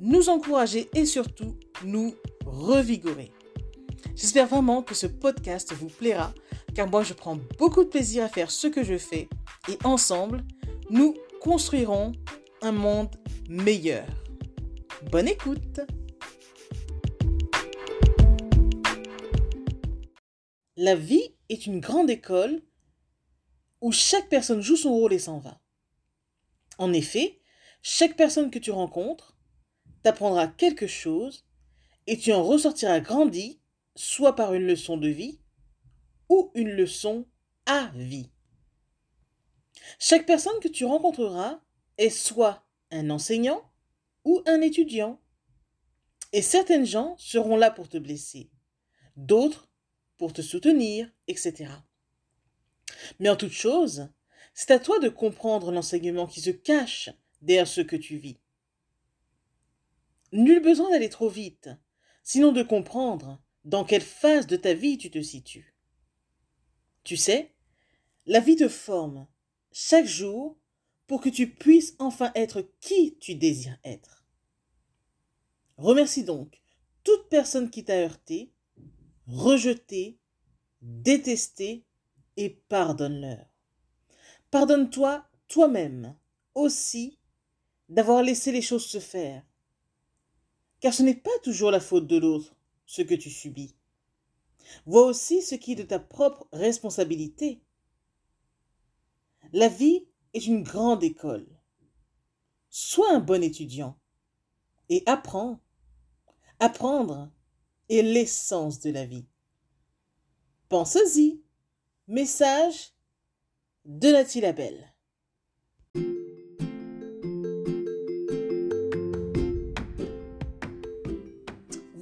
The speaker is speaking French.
nous encourager et surtout nous revigorer. J'espère vraiment que ce podcast vous plaira car moi je prends beaucoup de plaisir à faire ce que je fais et ensemble nous construirons un monde meilleur. Bonne écoute La vie est une grande école où chaque personne joue son rôle et s'en va. En effet, chaque personne que tu rencontres t'apprendra quelque chose et tu en ressortiras grandi, soit par une leçon de vie ou une leçon à vie. Chaque personne que tu rencontreras est soit un enseignant ou un étudiant. Et certaines gens seront là pour te blesser, d'autres pour te soutenir, etc. Mais en toute chose, c'est à toi de comprendre l'enseignement qui se cache derrière ce que tu vis. Nul besoin d'aller trop vite, sinon de comprendre dans quelle phase de ta vie tu te situes. Tu sais, la vie te forme chaque jour pour que tu puisses enfin être qui tu désires être. Remercie donc toute personne qui t'a heurté, rejeté, détesté et pardonne-leur. Pardonne-toi toi-même aussi d'avoir laissé les choses se faire. Car ce n'est pas toujours la faute de l'autre, ce que tu subis. Vois aussi ce qui est de ta propre responsabilité. La vie est une grande école. Sois un bon étudiant et apprends. Apprendre est l'essence de la vie. Pense-y. Message de Nathalie Labelle.